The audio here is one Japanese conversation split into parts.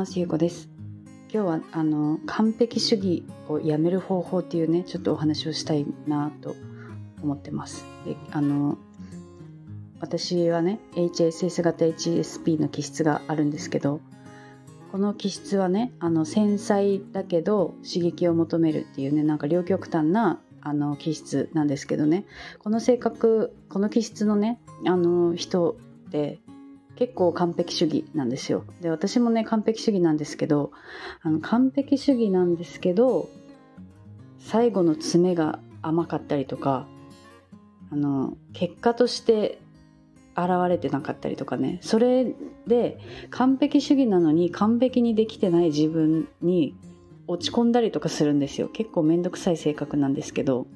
ますゆうこです。今日はあの完璧主義をやめる方法っていうねちょっとお話をしたいなと思ってます。であの私はね HSS 型 HSP の気質があるんですけどこの気質はねあの繊細だけど刺激を求めるっていうねなんか両極端なあの気質なんですけどね。この性格この気質のねあの人って結構完璧主義なんですよ。で私もね完璧主義なんですけどあの完璧主義なんですけど最後の詰めが甘かったりとかあの結果として現れてなかったりとかね。それで完璧主義なのに完璧にできてない自分に落ち込んだりとかするんですよ。結構めんどくさい性格なんですけど。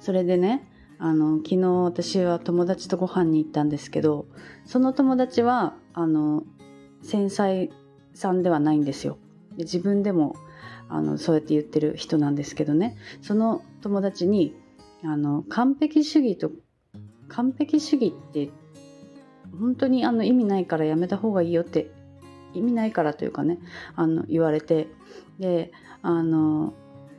それでねあの昨日私は友達とご飯に行ったんですけどその友達はあの繊細さんではないんですよ。で自分でもあのそうやって言ってる人なんですけどね。その友達にあの完璧主義と完璧主義って本当にあの意味ないからやめた方がいいよって意味ないからというかねあの言われてであの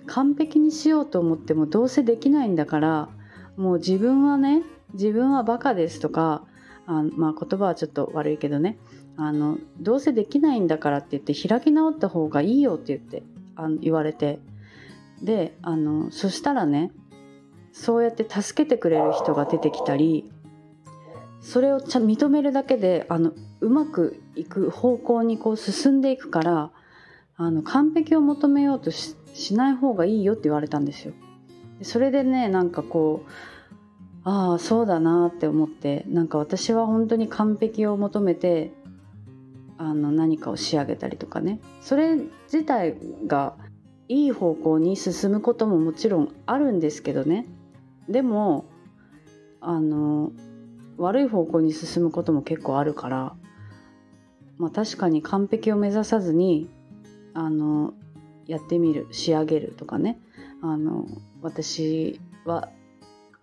完璧にしようと思ってもどうせできないんだからもう自分はね自分はバカですとかあまあ言葉はちょっと悪いけどねあのどうせできないんだからって言って開き直った方がいいよって言ってあの言われてであのそしたらねそうやって助けてくれる人が出てきたりそれをちゃ認めるだけであのうまくいく方向にこう進んでいくからあの完璧を求めようとしない方がいいよって言われたんですよ。それでねなんかこうああそうだなって思ってなんか私は本当に完璧を求めてあの何かを仕上げたりとかね。それ自体がいい方向に進むことももちろんあるんですけどね。でもあの悪い方向に進むことも結構あるから、まあ、確かに完璧を目指さずにあのやってみる仕上げるとかね。あの私は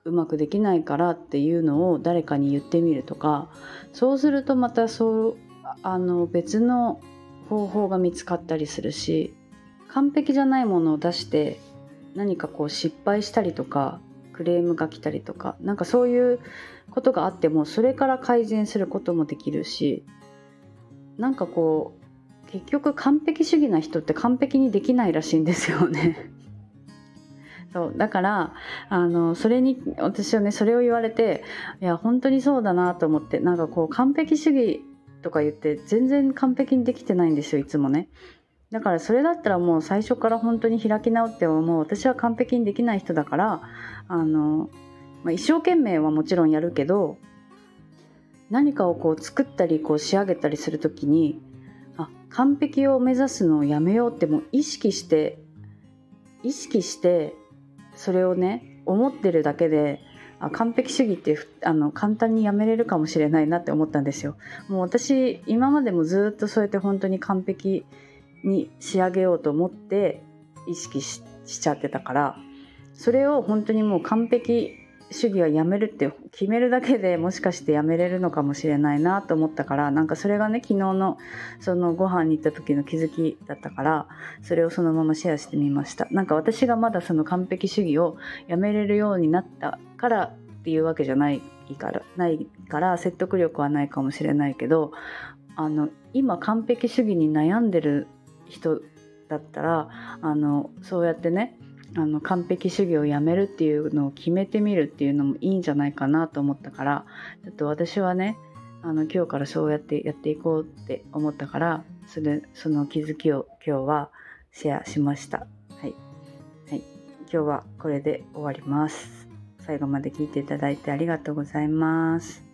うまくできないからっていうのを誰かに言ってみるとかそうするとまたそうあの別の方法が見つかったりするし完璧じゃないものを出して何かこう失敗したりとかクレームが来たりとかなんかそういうことがあってもそれから改善することもできるしなんかこう結局完璧主義な人って完璧にできないらしいんですよね。そうだからあのそれに私はねそれを言われていや本当にそうだなと思ってなんかこう完璧主義とか言って全然完璧にできてないんですよいつもね。だからそれだったらもう最初から本当に開き直ってもう私は完璧にできない人だからあの、まあ、一生懸命はもちろんやるけど何かをこう作ったりこう仕上げたりする時にあ完璧を目指すのをやめようってもう意識して意識してそれをね思ってるだけであ完璧主義ってあの簡単にやめれるかもしれないなって思ったんですよ。もう私今までもずっとそうやって本当に完璧に仕上げようと思って意識しちゃってたからそれを本当にもう完璧主義はやめるって決めるだけでもしかしてやめれるのかもしれないなと思ったからなんかそれがね昨日のそのご飯に行った時の気づきだったからそれをそのままシェアしてみました。なんか私がまだその完璧主義をやめれるようになったからっていうわけじゃないからないから説得力はないかもしれないけどあの今完璧主義に悩んでる人だったらあのそうやってねあの完璧主義をやめるっていうのを決めてみるっていうのもいいんじゃないかなと思ったからちょっと私はねあの今日からそうやってやっていこうって思ったからそれその気づきを今日はシェアしました。はい、はい、今日はこれで終わります。最後まで聞いていただいてありがとうございます。